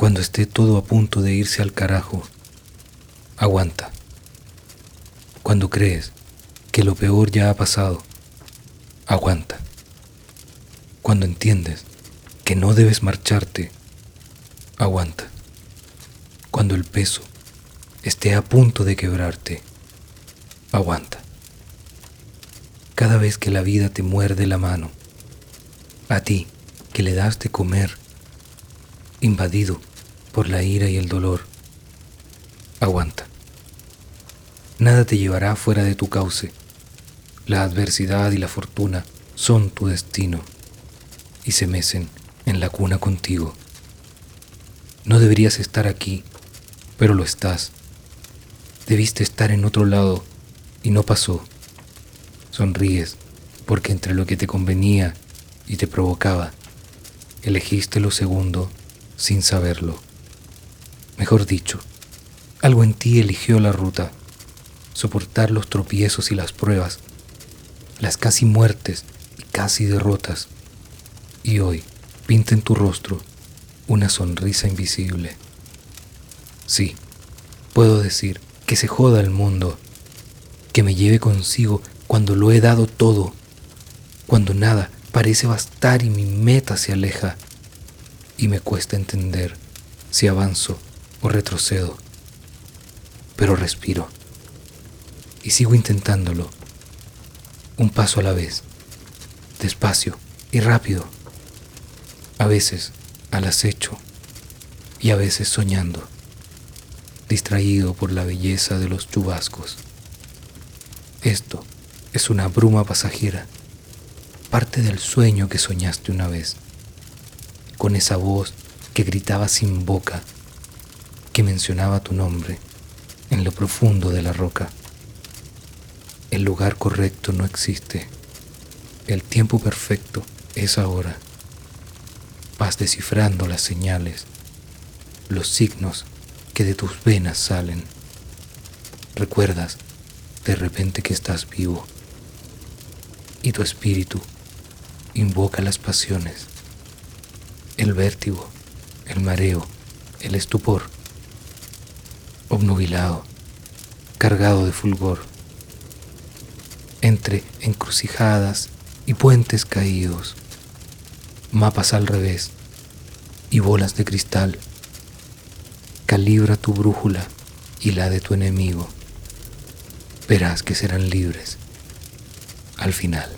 Cuando esté todo a punto de irse al carajo, aguanta. Cuando crees que lo peor ya ha pasado, aguanta. Cuando entiendes que no debes marcharte, aguanta. Cuando el peso esté a punto de quebrarte, aguanta. Cada vez que la vida te muerde la mano, a ti que le das de comer, invadido por la ira y el dolor, aguanta. Nada te llevará fuera de tu cauce. La adversidad y la fortuna son tu destino y se mecen en la cuna contigo. No deberías estar aquí, pero lo estás. Debiste estar en otro lado y no pasó. Sonríes porque entre lo que te convenía y te provocaba, elegiste lo segundo sin saberlo. Mejor dicho, algo en ti eligió la ruta, soportar los tropiezos y las pruebas, las casi muertes y casi derrotas, y hoy pinta en tu rostro una sonrisa invisible. Sí, puedo decir que se joda el mundo, que me lleve consigo cuando lo he dado todo, cuando nada parece bastar y mi meta se aleja y me cuesta entender si avanzo o retrocedo. Pero respiro y sigo intentándolo, un paso a la vez, despacio y rápido, a veces al acecho y a veces soñando, distraído por la belleza de los chubascos. Esto es una bruma pasajera, parte del sueño que soñaste una vez, con esa voz que gritaba sin boca, mencionaba tu nombre en lo profundo de la roca. El lugar correcto no existe, el tiempo perfecto es ahora. Vas descifrando las señales, los signos que de tus venas salen. Recuerdas de repente que estás vivo y tu espíritu invoca las pasiones, el vértigo, el mareo, el estupor, obnubilado, cargado de fulgor, entre encrucijadas y puentes caídos, mapas al revés y bolas de cristal. Calibra tu brújula y la de tu enemigo. Verás que serán libres al final.